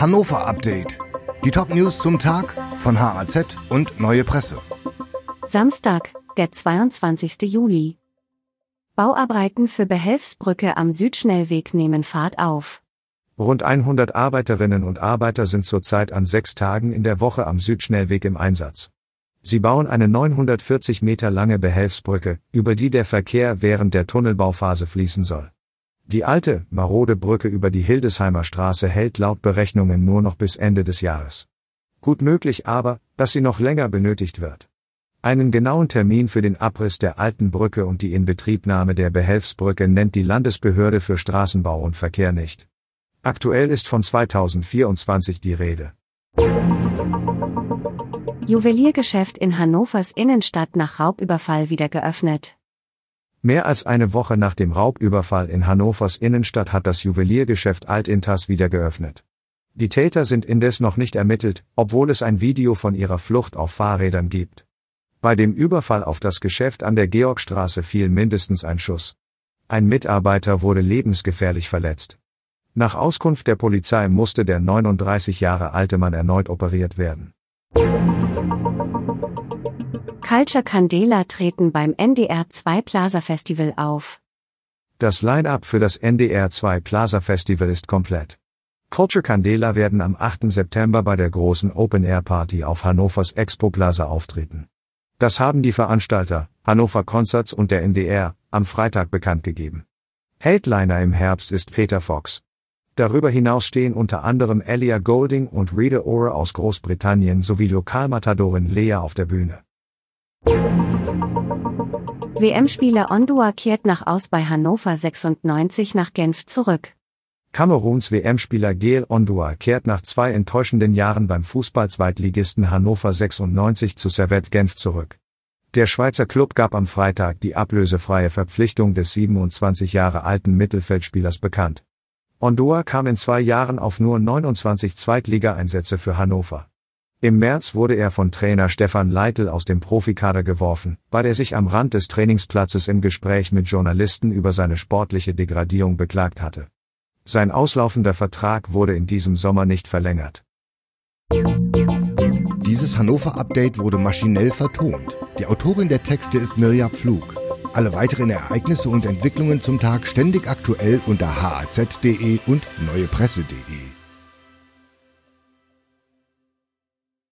Hannover Update. Die Top-News zum Tag von HAZ und Neue Presse. Samstag, der 22. Juli. Bauarbeiten für Behelfsbrücke am Südschnellweg nehmen Fahrt auf. Rund 100 Arbeiterinnen und Arbeiter sind zurzeit an sechs Tagen in der Woche am Südschnellweg im Einsatz. Sie bauen eine 940 Meter lange Behelfsbrücke, über die der Verkehr während der Tunnelbauphase fließen soll. Die alte, marode Brücke über die Hildesheimer Straße hält laut Berechnungen nur noch bis Ende des Jahres. Gut möglich aber, dass sie noch länger benötigt wird. Einen genauen Termin für den Abriss der alten Brücke und die Inbetriebnahme der Behelfsbrücke nennt die Landesbehörde für Straßenbau und Verkehr nicht. Aktuell ist von 2024 die Rede. Juweliergeschäft in Hannovers Innenstadt nach Raubüberfall wieder geöffnet. Mehr als eine Woche nach dem Raubüberfall in Hannovers Innenstadt hat das Juweliergeschäft Altintas wieder geöffnet. Die Täter sind indes noch nicht ermittelt, obwohl es ein Video von ihrer Flucht auf Fahrrädern gibt. Bei dem Überfall auf das Geschäft an der Georgstraße fiel mindestens ein Schuss. Ein Mitarbeiter wurde lebensgefährlich verletzt. Nach Auskunft der Polizei musste der 39 Jahre alte Mann erneut operiert werden. Culture Candela treten beim NDR 2 Plaza Festival auf. Das Line-up für das NDR 2 Plaza Festival ist komplett. Culture Candela werden am 8. September bei der großen Open Air Party auf Hannovers Expo Plaza auftreten. Das haben die Veranstalter, Hannover Concerts und der NDR, am Freitag bekannt gegeben. Headliner im Herbst ist Peter Fox. Darüber hinaus stehen unter anderem Elia Golding und Rita Ora aus Großbritannien sowie Lokalmatadorin Lea auf der Bühne. WM-Spieler Ondua kehrt nach aus bei Hannover 96 nach Genf zurück. Kameruns WM-Spieler Geel Ondua kehrt nach zwei enttäuschenden Jahren beim Fußball-Zweitligisten Hannover 96 zu Servette Genf zurück. Der Schweizer Club gab am Freitag die ablösefreie Verpflichtung des 27 Jahre alten Mittelfeldspielers bekannt. Ondua kam in zwei Jahren auf nur 29 Zweitligaeinsätze für Hannover. Im März wurde er von Trainer Stefan Leitl aus dem Profikader geworfen, weil er sich am Rand des Trainingsplatzes im Gespräch mit Journalisten über seine sportliche Degradierung beklagt hatte. Sein auslaufender Vertrag wurde in diesem Sommer nicht verlängert. Dieses Hannover-Update wurde maschinell vertont. Die Autorin der Texte ist Mirja Pflug. Alle weiteren Ereignisse und Entwicklungen zum Tag ständig aktuell unter haz.de und neuepresse.de.